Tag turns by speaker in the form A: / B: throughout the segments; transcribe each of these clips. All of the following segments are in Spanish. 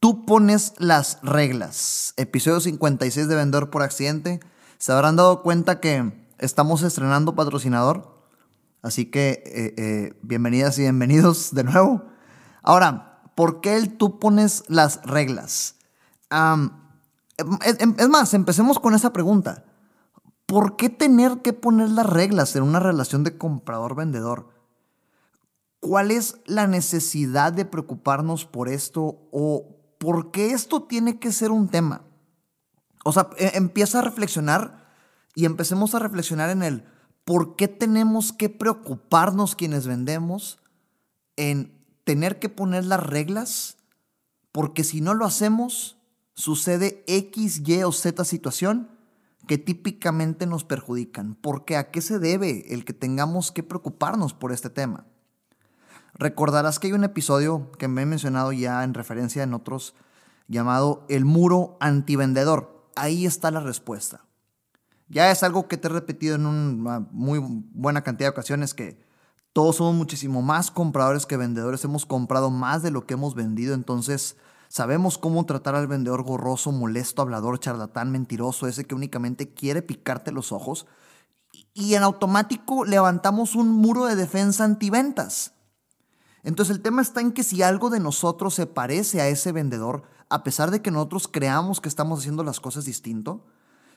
A: Tú pones las reglas. Episodio 56 de Vendedor por Accidente. Se habrán dado cuenta que estamos estrenando patrocinador. Así que eh, eh, bienvenidas y bienvenidos de nuevo. Ahora, ¿por qué el tú pones las reglas? es, más, empecemos con esa pregunta. ¿Por qué tener que poner las reglas en una relación de comprador-vendedor? ¿Cuál es la necesidad de preocuparnos por esto o ¿por qué esto tiene que ser un tema? O sea, e, empieza a reflexionar y empecemos a reflexionar en el por qué tenemos que preocuparnos quienes vendemos en tener que poner las reglas, porque si no lo hacemos, sucede X, Y o Z situación que típicamente nos perjudican. ¿Por qué? ¿A qué se debe el que tengamos que preocuparnos por este tema? Recordarás que hay un episodio que me he mencionado ya en referencia en otros llamado El muro antivendedor. Ahí está la respuesta. Ya es algo que te he repetido en una muy buena cantidad de ocasiones que todos somos muchísimo más compradores que vendedores. Hemos comprado más de lo que hemos vendido. Entonces sabemos cómo tratar al vendedor gorroso, molesto, hablador, charlatán, mentiroso, ese que únicamente quiere picarte los ojos. Y en automático levantamos un muro de defensa antiventas. Entonces el tema está en que si algo de nosotros se parece a ese vendedor, a pesar de que nosotros creamos que estamos haciendo las cosas distinto,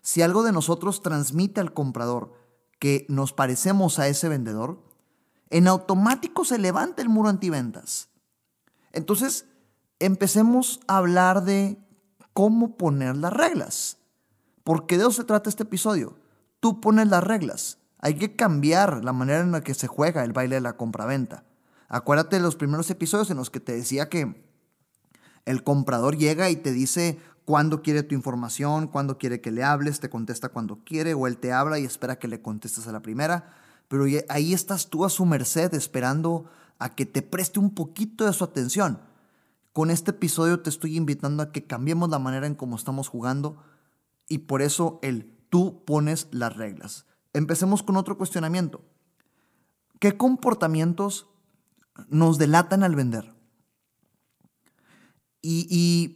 A: si algo de nosotros transmite al comprador que nos parecemos a ese vendedor, en automático se levanta el muro antiventas. Entonces, empecemos a hablar de cómo poner las reglas. Porque de eso se trata este episodio. Tú pones las reglas. Hay que cambiar la manera en la que se juega el baile de la compraventa. Acuérdate de los primeros episodios en los que te decía que el comprador llega y te dice cuándo quiere tu información, cuándo quiere que le hables, te contesta cuando quiere o él te habla y espera que le contestes a la primera. Pero ahí estás tú a su merced esperando a que te preste un poquito de su atención. Con este episodio te estoy invitando a que cambiemos la manera en cómo estamos jugando y por eso el tú pones las reglas. Empecemos con otro cuestionamiento. ¿Qué comportamientos nos delatan al vender. Y,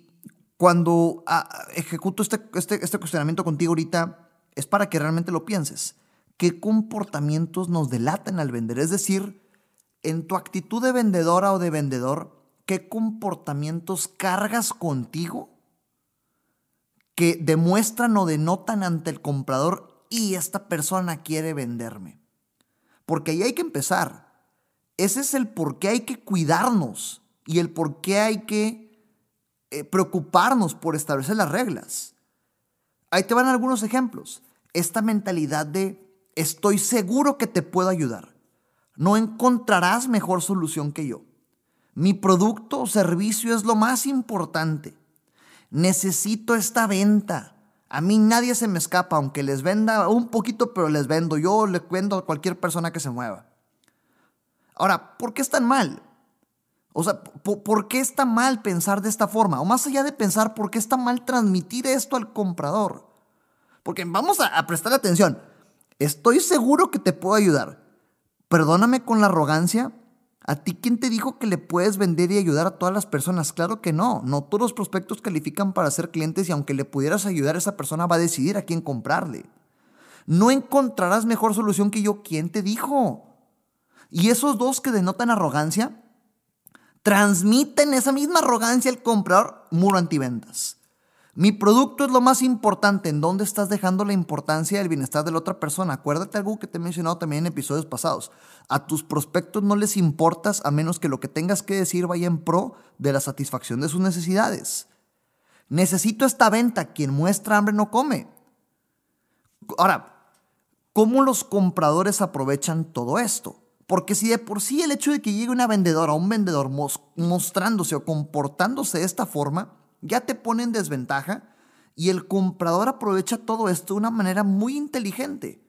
A: cuando ah, ejecuto este, este, este cuestionamiento contigo ahorita, es para que realmente lo pienses. ¿Qué comportamientos nos delatan al vender? Es decir, en tu actitud de vendedora o de vendedor, ¿qué comportamientos cargas contigo que demuestran o denotan ante el comprador y esta persona quiere venderme? Porque ahí hay que empezar. Ese es el por qué hay que cuidarnos y el por qué hay que eh, preocuparnos por establecer las reglas. Ahí te van algunos ejemplos. Esta mentalidad de estoy seguro que te puedo ayudar. No encontrarás mejor solución que yo. Mi producto o servicio es lo más importante. Necesito esta venta. A mí nadie se me escapa, aunque les venda un poquito, pero les vendo. Yo le vendo a cualquier persona que se mueva. Ahora, ¿por qué es tan mal? O sea, ¿por qué está mal pensar de esta forma? O más allá de pensar, ¿por qué está mal transmitir esto al comprador? Porque vamos a, prestar atención. Estoy seguro que te puedo ayudar. Perdóname con la arrogancia. ¿A ti quién te dijo que le puedes vender y ayudar a todas las personas? Claro que no. No todos los prospectos califican para ser clientes y aunque le pudieras ayudar, esa persona va a decidir a quién comprarle. No encontrarás mejor solución que yo. ¿Quién te dijo? Y esos dos que denotan arrogancia, transmiten esa misma arrogancia al comprador muro antiventas. Mi producto es lo más importante. ¿En dónde estás dejando la importancia del bienestar de la otra persona? Acuérdate algo que te he mencionado también en episodios pasados. A tus prospectos no les importas a menos que lo que tengas que decir vaya en pro de la satisfacción de sus necesidades. Necesito esta venta. Quien muestra hambre no come. Ahora, ¿cómo los compradores aprovechan todo esto? Porque si de por sí el hecho de que llegue una vendedora o un vendedor mostrándose o comportándose de esta forma, ya te pone en desventaja y el comprador aprovecha todo esto de una manera muy inteligente.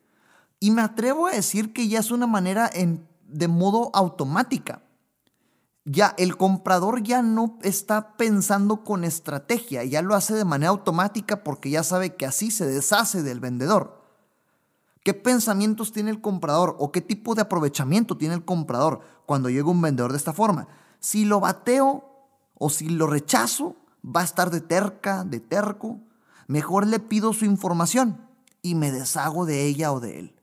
A: Y me atrevo a decir que ya es una manera en, de modo automática. Ya el comprador ya no está pensando con estrategia, ya lo hace de manera automática porque ya sabe que así se deshace del vendedor. ¿Qué pensamientos tiene el comprador o qué tipo de aprovechamiento tiene el comprador cuando llega un vendedor de esta forma? Si lo bateo o si lo rechazo, va a estar de terca, de terco. Mejor le pido su información y me deshago de ella o de él.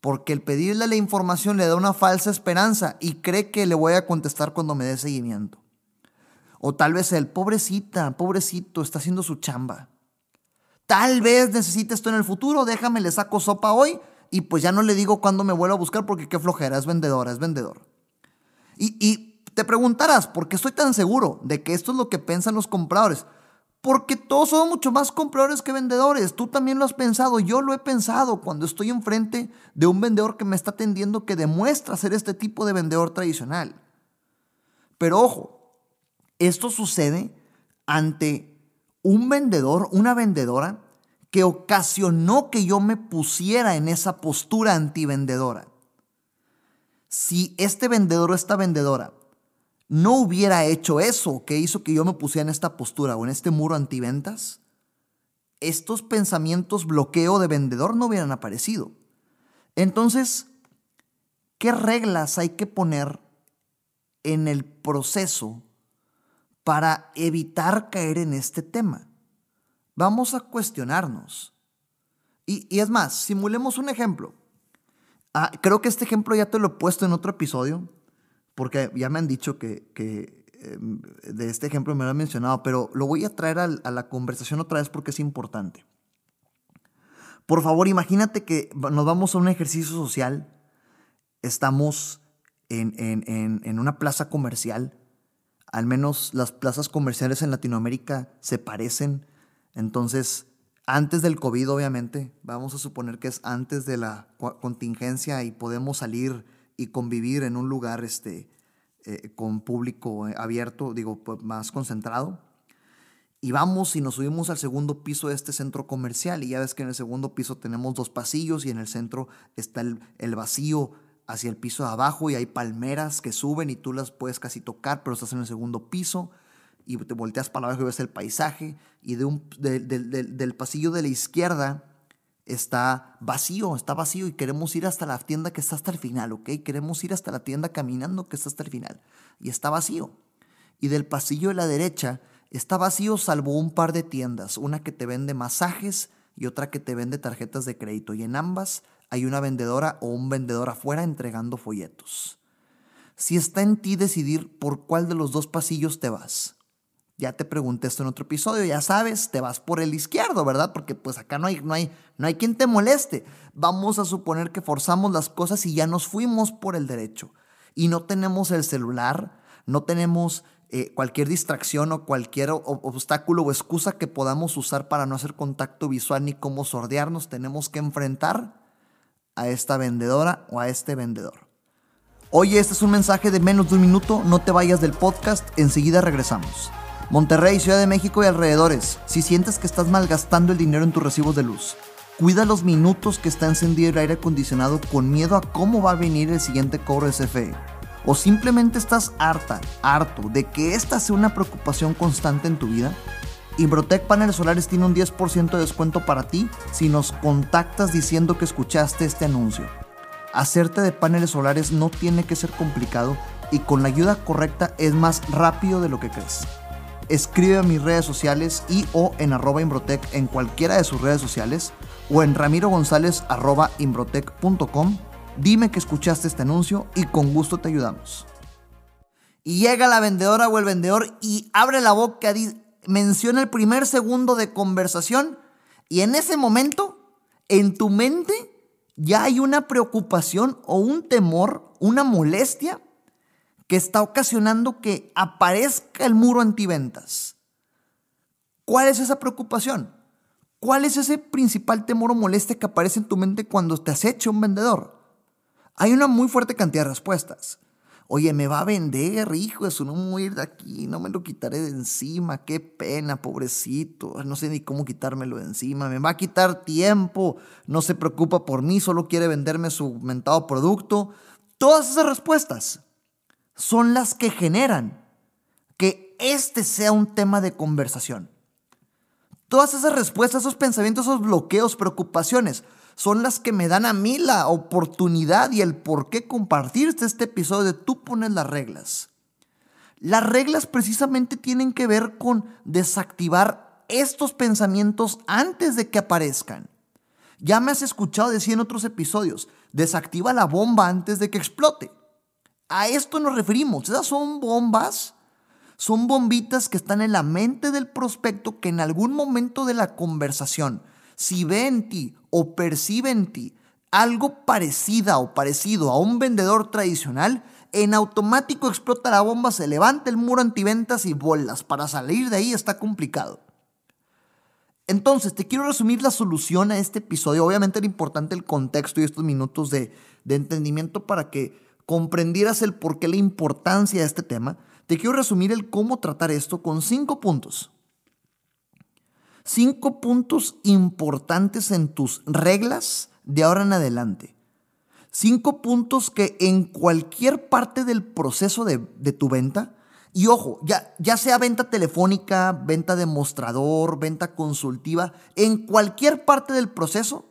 A: Porque el pedirle la información le da una falsa esperanza y cree que le voy a contestar cuando me dé seguimiento. O tal vez el pobrecita, pobrecito, está haciendo su chamba. Tal vez necesite esto en el futuro, déjame, le saco sopa hoy y pues ya no le digo cuándo me vuelvo a buscar porque qué flojera, es vendedora, es vendedor. Y, te preguntarás, ¿por qué estoy tan seguro de que esto es lo que piensan los compradores? Porque todos son mucho más compradores que vendedores. Tú también lo has pensado, yo lo he pensado cuando estoy enfrente de un vendedor que me está atendiendo que demuestra ser este tipo de vendedor tradicional. Pero ojo, esto sucede ante un vendedor, una vendedora que ocasionó que yo me pusiera en esa postura antivendedora. Si este vendedor o esta vendedora no hubiera hecho eso que hizo que yo me pusiera en esta postura o en este muro antiventas, estos pensamientos bloqueo de vendedor no hubieran aparecido. Entonces, ¿qué reglas hay que poner en el proceso para evitar caer en este tema? Vamos a cuestionarnos. Y, es más, simulemos un ejemplo. Ah, creo que este ejemplo ya te lo he puesto en otro episodio porque ya me han dicho que, em, de este ejemplo me lo han mencionado, pero lo voy a traer a, la conversación otra vez porque es importante. Por favor, imagínate que nos vamos a un ejercicio social, estamos en, en, una plaza comercial, al menos las plazas comerciales en Latinoamérica se parecen, entonces antes del COVID obviamente, vamos a suponer que es antes de la contingencia y podemos salir y convivir en un lugar este, eh, con público eh, abierto, digo, pues, más concentrado. Y vamos y nos subimos al segundo piso de este centro comercial y ya ves que en el segundo piso tenemos dos pasillos y en el centro está el, el vacío hacia el piso de abajo y hay palmeras que suben y tú las puedes casi tocar, pero estás en el segundo piso y te volteas para abajo y ves el paisaje y de un, del pasillo de la izquierda está vacío, está vacío y queremos ir hasta la tienda que está hasta el final, ¿ok? Queremos ir hasta la tienda caminando que está hasta el final y está vacío. Y del pasillo de la derecha está vacío salvo un par de tiendas, una que te vende masajes y otra que te vende tarjetas de crédito y en ambas hay una vendedora o un vendedor afuera entregando folletos. Si está en ti decidir por cuál de los dos pasillos te vas, ya te pregunté esto en otro episodio, ya sabes, te vas por el izquierdo, ¿verdad? Porque pues acá no hay, no hay, no hay quien te moleste. Vamos a suponer que forzamos las cosas y ya nos fuimos por el derecho. Y no tenemos el celular, no tenemos eh, cualquier distracción o cualquier obstáculo o excusa que podamos usar para no hacer contacto visual ni cómo sordearnos. Tenemos que enfrentar a esta vendedora o a este vendedor. Oye, este es un mensaje de menos de un minuto, no te vayas del podcast, enseguida regresamos. Monterrey, Ciudad de México y alrededores, si sientes que estás malgastando el dinero en tus recibos de luz, cuida los minutos que está encendido el aire acondicionado con miedo a cómo va a venir el siguiente cobro de CFE. O simplemente estás harta, harto de que esta sea una preocupación constante en tu vida. Imbrotec Paneles Solares tiene un 10% de descuento para ti si nos contactas diciendo que escuchaste este anuncio. Hacerte de paneles solares no tiene que ser complicado y con la ayuda correcta es más rápido de lo que crees escribe a mis redes sociales y o en arroba Imbrotec en cualquiera de sus redes sociales o en ramiro gonzález arroba imbrotec.com. Dime que escuchaste este anuncio y con gusto te ayudamos. Y llega la vendedora o el vendedor y abre la boca, menciona el primer segundo de conversación y en ese momento, en tu mente, ya hay una preocupación o un temor, una molestia que está ocasionando que aparezca el muro antiventas. ¿Cuál es esa preocupación? ¿Cuál es ese principal temor o molestia que aparece en tu mente cuando te acecha un vendedor? Hay una muy fuerte cantidad de respuestas. Oye, me va a vender, hijo, eso no me voy a ir de aquí, no me lo quitaré de encima, qué pena, pobrecito, no sé ni cómo quitármelo de encima, me va a quitar tiempo, no se preocupa por mí, solo quiere venderme su mentado producto. Todas esas respuestas son las que generan que este sea un tema de conversación. Todas esas respuestas, esos pensamientos, esos bloqueos, preocupaciones, son las que me dan a mí la oportunidad y el por qué compartirte este episodio de Tú pones las reglas. Las reglas precisamente tienen que ver con desactivar estos pensamientos antes de que aparezcan. Ya me has escuchado decir en otros episodios, desactiva la bomba antes de que explote. A esto nos referimos. Esas son bombas, son bombitas que están en la mente del prospecto que en algún momento de la conversación, si ve en ti o percibe en ti algo parecida o parecido a un vendedor tradicional, en automático explota la bomba, se levanta el muro antiventas y bolas. Para salir de ahí está complicado. Entonces, te quiero resumir la solución a este episodio. Obviamente era importante el contexto y estos minutos de, de entendimiento para que comprendieras el por qué la importancia de este tema. Te quiero resumir el cómo tratar esto con cinco puntos. Cinco puntos importantes en tus reglas de ahora en adelante. Cinco puntos que en cualquier parte del proceso de, tu venta, y ojo, ya, ya sea venta telefónica, venta de mostrador, venta consultiva, en cualquier parte del proceso,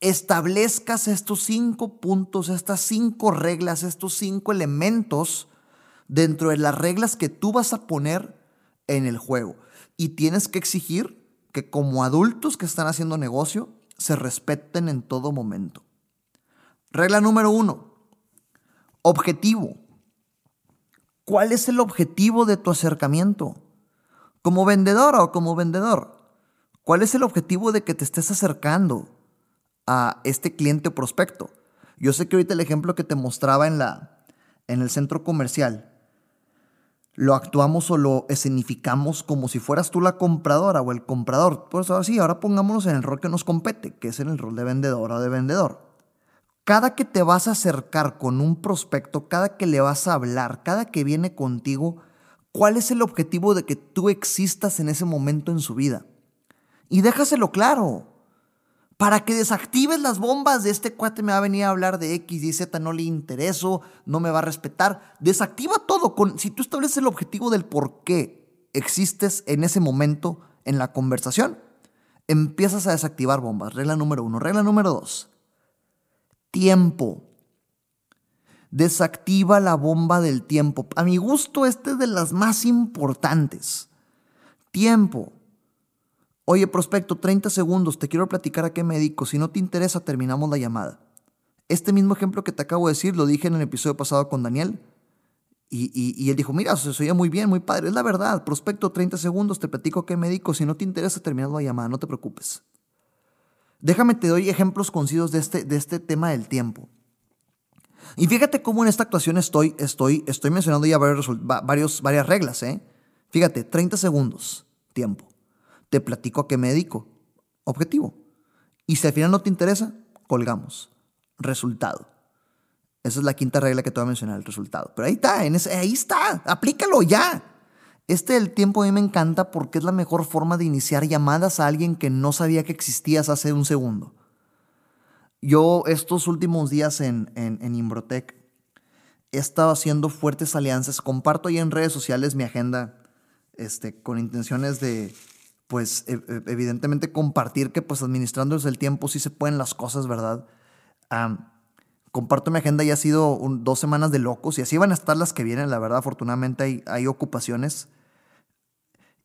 A: establezcas estos cinco puntos, estas cinco reglas, estos cinco elementos dentro de las reglas que tú vas a poner en el juego. Y tienes que exigir que como adultos que están haciendo negocio se respeten en todo momento. Regla número uno, objetivo. ¿Cuál es el objetivo de tu acercamiento? Como vendedora o como vendedor, ¿cuál es el objetivo de que te estés acercando a este cliente o prospecto? Yo sé que ahorita el ejemplo que te mostraba en, la, en el centro comercial lo actuamos o lo escenificamos como si fueras tú la compradora o el comprador. Por eso así, ahora pongámonos en el rol que nos compete, que es en el rol de vendedora o de vendedor. Cada que te vas a acercar con un prospecto, cada que le vas a hablar, cada que viene contigo, ¿cuál es el objetivo de que tú existas en ese momento en su vida? Y déjaselo claro para que desactives las bombas de este cuate me va a venir a hablar de X y Z, no le intereso, no me va a respetar. Desactiva todo. Con, si tú estableces el objetivo del por qué existes en ese momento en la conversación, empiezas a desactivar bombas. Regla número uno. Regla número dos. Tiempo. Desactiva la bomba del tiempo. A mi gusto, este es de las más importantes. Tiempo. Oye, prospecto, 30 segundos, te quiero platicar a qué me dedico. Si no te interesa, terminamos la llamada. Este mismo ejemplo que te acabo de decir lo dije en el episodio pasado con Daniel. Y, él dijo, mira, se oía muy bien, muy padre. Es la verdad, prospecto, 30 segundos, te platico a qué me. Si no te interesa, terminamos la llamada, no te preocupes. Déjame, te doy ejemplos concisos de este, de este tema del tiempo. Y fíjate cómo en esta actuación estoy, estoy, estoy mencionando ya varios, varios, varias reglas. ¿eh? Fíjate, 30 segundos, tiempo te platico a qué me dedico. Objetivo. Y si al final no te interesa, colgamos. Resultado. Esa es la quinta regla que te voy a mencionar, el resultado. Pero ahí está, ahí está, aplícalo ya. Este del tiempo a mí me encanta porque es la mejor forma de iniciar llamadas a alguien que no sabía que existías hace un segundo. Yo estos últimos días en, en, en Imbrotec he estado haciendo fuertes alianzas. Comparto ahí en redes sociales mi agenda este, con intenciones de, pues e, e, evidentemente compartir que pues administrando el tiempo sí se pueden las cosas, ¿verdad? comparto mi agenda y ha sido dos semanas de locos y así van a estar las que vienen, la verdad, afortunadamente hay, hay ocupaciones.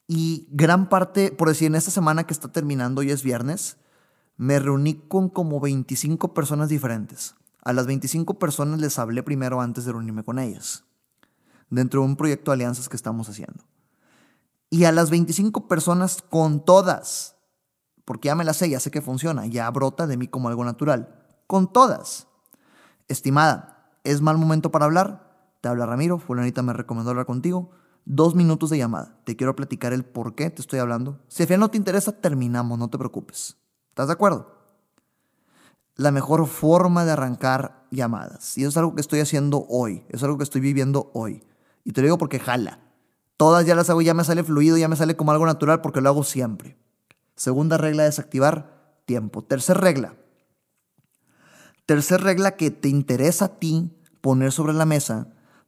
A: Y gran parte, por decir, en esta semana que está terminando, hoy es viernes, me reuní con como 25 personas diferentes. A las 25 personas les hablé primero antes de reunirme con ellas, dentro de un proyecto de alianzas que estamos haciendo. Y a las 25 personas con todas, porque ya me las sé, ya sé que funciona, ya brota de mí como algo natural, con todas. Estimada, ¿es mal momento para hablar? Te habla Ramiro, fulanita me recomendó hablar contigo. Dos minutos de llamada. Te quiero platicar el por qué te estoy hablando. Si al no te interesa, terminamos, no te preocupes. ¿Estás de acuerdo? La mejor forma de arrancar llamadas. Y eso es algo que estoy haciendo hoy. Es algo que estoy viviendo hoy. Y te lo digo porque jala. Todas ya las hago, ya me sale fluido, ya me sale como algo natural porque lo hago siempre. Segunda regla, desactivar tiempo. Tercer regla. Tercer regla que te interesa a ti poner sobre la mesa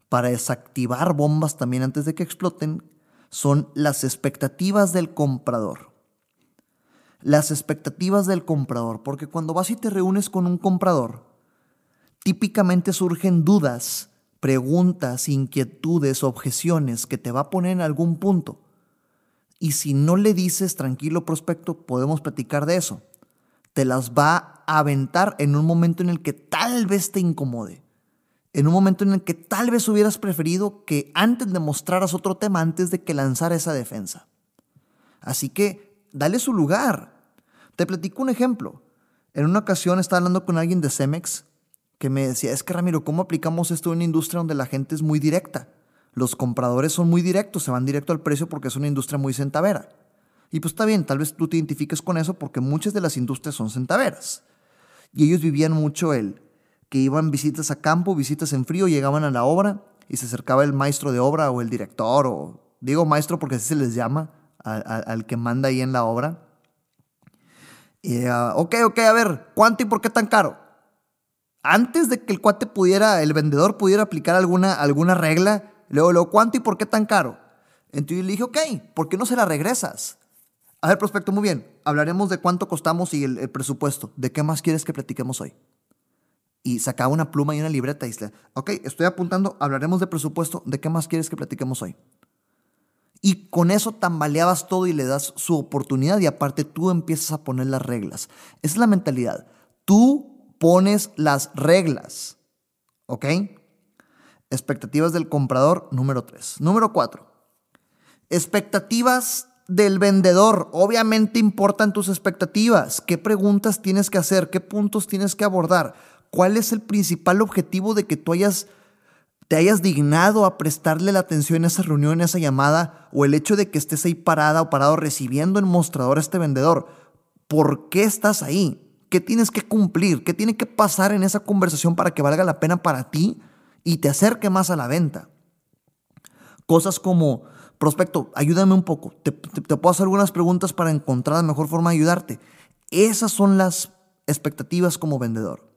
A: para desactivar bombas también antes de que exploten son las expectativas del comprador. Las expectativas del comprador, porque cuando vas y te reúnes con un comprador, típicamente surgen dudas, preguntas, inquietudes, objeciones que te va a poner en algún punto. Y si no le dices tranquilo prospecto, podemos platicar de eso. Te las va a aventar en un momento en el que tal vez te incomode en un momento en el que tal vez hubieras preferido que antes le mostraras otro tema antes de que lanzara esa defensa. Así que dale su lugar. Te platico un ejemplo. En una ocasión estaba hablando con alguien de Cemex que me decía, es que Ramiro, ¿cómo aplicamos esto en una industria donde la gente es muy directa? Los compradores son muy directos, se van directo al precio porque es una industria muy centavera. Y pues está bien, tal vez tú te identifiques con eso porque muchas de las industrias son centaveras. Y ellos vivían mucho el, que iban visitas a campo, visitas en frío, llegaban a la obra y se acercaba el maestro de obra o el director, o digo maestro porque así se les llama al que manda ahí en la obra. Y, uh, ok, ok, a ver, ¿cuánto y por qué tan caro? Antes de que el cuate pudiera, el vendedor pudiera aplicar alguna, alguna regla, luego, luego, ¿cuánto y por qué tan caro? Entonces yo le dije, ok, ¿por qué no se la regresas? A ver, prospecto, muy bien, hablaremos de cuánto costamos y el, el presupuesto. ¿De qué más quieres que platiquemos hoy? y sacaba una pluma y una libreta y dice, ok, estoy apuntando, hablaremos de presupuesto, ¿de qué más quieres que platiquemos hoy? Y con eso tambaleabas todo y le das su oportunidad y aparte tú empiezas a poner las reglas. Esa es la mentalidad. Tú pones las reglas. ¿Ok? Expectativas del comprador, número 3. Número 4. Expectativas del vendedor. Obviamente importan tus expectativas. ¿Qué preguntas tienes que hacer? ¿Qué puntos tienes que abordar? ¿Cuál es el principal objetivo de que tú hayas, te hayas dignado a prestarle la atención a esa reunión, a esa llamada, o el hecho de que estés ahí parada o parado recibiendo el mostrador a este vendedor? ¿Por qué estás ahí? ¿Qué tienes que cumplir? ¿Qué tiene que pasar en esa conversación para que valga la pena para ti y te acerque más a la venta? Cosas como, prospecto, ayúdame un poco, te, te puedo hacer algunas preguntas para encontrar la mejor forma de ayudarte. Esas son las expectativas como vendedor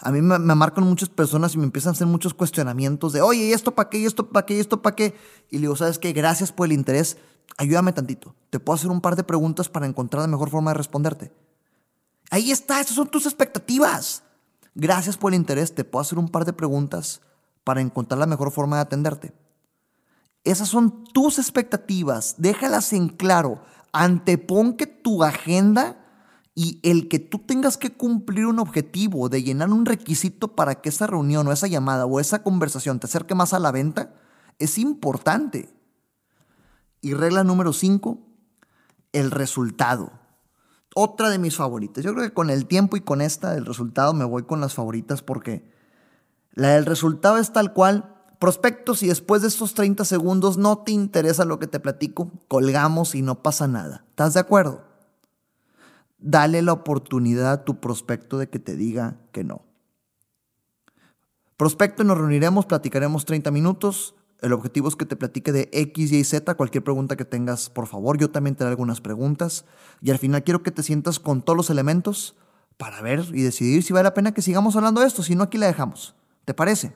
A: a mí me, marcan muchas personas y me empiezan a hacer muchos cuestionamientos de, oye, ¿y esto para qué? ¿Y esto para qué? ¿Y esto para qué? Y le digo, ¿sabes qué? Gracias por el interés. Ayúdame tantito. Te puedo hacer un par de preguntas para encontrar la mejor forma de responderte. Ahí está, esas son tus expectativas. Gracias por el interés. Te puedo hacer un par de preguntas para encontrar la mejor forma de atenderte. Esas son tus expectativas. Déjalas en claro. Antepon que tu agenda y el que tú tengas que cumplir un objetivo de llenar un requisito para que esa reunión o esa llamada o esa conversación te acerque más a la venta es importante. Y regla número 5, el resultado. Otra de mis favoritas. Yo creo que con el tiempo y con esta, el resultado, me voy con las favoritas porque la del resultado es tal cual. Prospectos y después de estos 30 segundos no te interesa lo que te platico, colgamos y no pasa nada. ¿Estás de acuerdo? dale la oportunidad a tu prospecto de que te diga que no. Prospecto, nos reuniremos, platicaremos 30 minutos. El objetivo es que te platique de X, Y, Z. Cualquier pregunta que tengas, por favor, yo también te daré algunas preguntas. Y al final quiero que te sientas con todos los elementos para ver y decidir si vale la pena que sigamos hablando de esto. Si no, aquí la dejamos. ¿Te parece?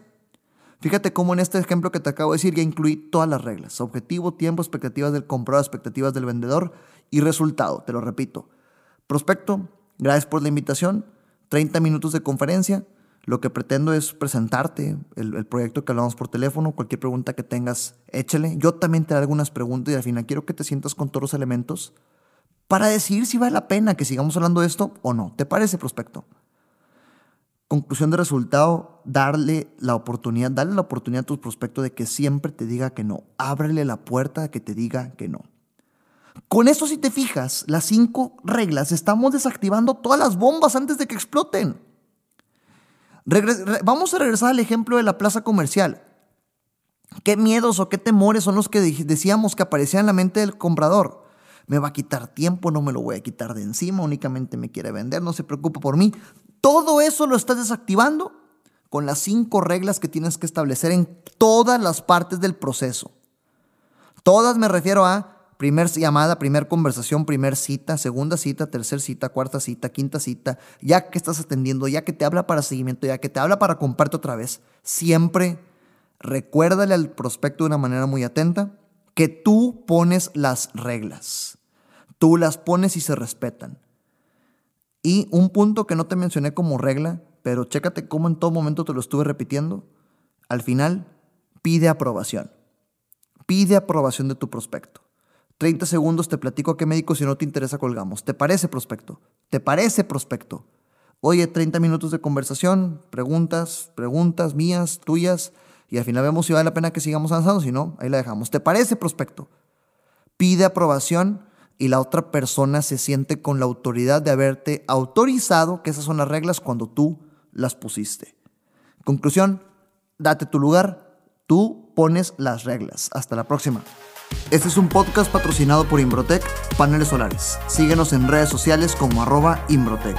A: Fíjate cómo en este ejemplo que te acabo de decir ya incluí todas las reglas. Objetivo, tiempo, expectativas del comprador, expectativas del vendedor y resultado. Te lo repito. Prospecto, gracias por la invitación. 30 minutos de conferencia. Lo que pretendo es presentarte el, proyecto que hablamos por teléfono. Cualquier pregunta que tengas, échale. Yo también te haré algunas preguntas y al final quiero que te sientas con todos los elementos para decidir si vale la pena que sigamos hablando de esto o no. ¿Te parece, prospecto? Conclusión de resultado, darle la oportunidad, darle la oportunidad a tu prospecto de que siempre te diga que no. Ábrele la puerta a que te diga que no. Con esto, si te fijas, las cinco reglas, estamos desactivando todas las bombas antes de que exploten. Vamos a regresar al ejemplo de la plaza comercial. ¿Qué miedos o qué temores son los que decíamos que aparecían en la mente del comprador? Me va a quitar tiempo, no me lo voy a quitar de encima, únicamente me quiere vender, no se preocupa por mí. Todo eso lo estás desactivando con las cinco reglas que tienes que establecer en todas las partes del proceso. Todas me refiero a primer llamada, primer conversación, primer cita, segunda cita, tercer cita, cuarta cita, quinta cita, ya que estás atendiendo, ya que te habla para seguimiento, ya que te habla para compartir otra vez. Siempre recuérdale al prospecto de una manera muy atenta que tú pones las reglas. Tú las pones y se respetan. Y un punto que no te mencioné como regla, pero chécate cómo en todo momento te lo estuve repitiendo. Al final, pide aprobación. Pide aprobación de tu prospecto. 30 segundos te platico a qué médico si no te interesa colgamos. ¿Te parece prospecto? ¿Te parece prospecto? Oye, 30 minutos de conversación, preguntas, preguntas mías, tuyas, y al final vemos si vale la pena que sigamos avanzando, si no, ahí la dejamos. ¿Te parece prospecto? Pide aprobación y la otra persona se siente con la autoridad de haberte autorizado que esas son las reglas cuando tú las pusiste. Conclusión, date tu lugar, tú pones las reglas. Hasta la próxima. Este es un podcast patrocinado por Imbrotec Paneles Solares. Síguenos en redes sociales como arroba Imbrotec.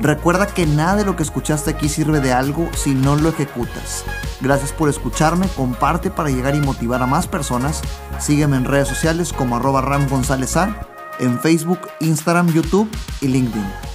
A: Recuerda que nada de lo que escuchaste aquí sirve de algo si no lo ejecutas. Gracias por escucharme, comparte para llegar y motivar a más personas. Sígueme en redes sociales como arroba Ram González A, en Facebook, Instagram, YouTube y LinkedIn.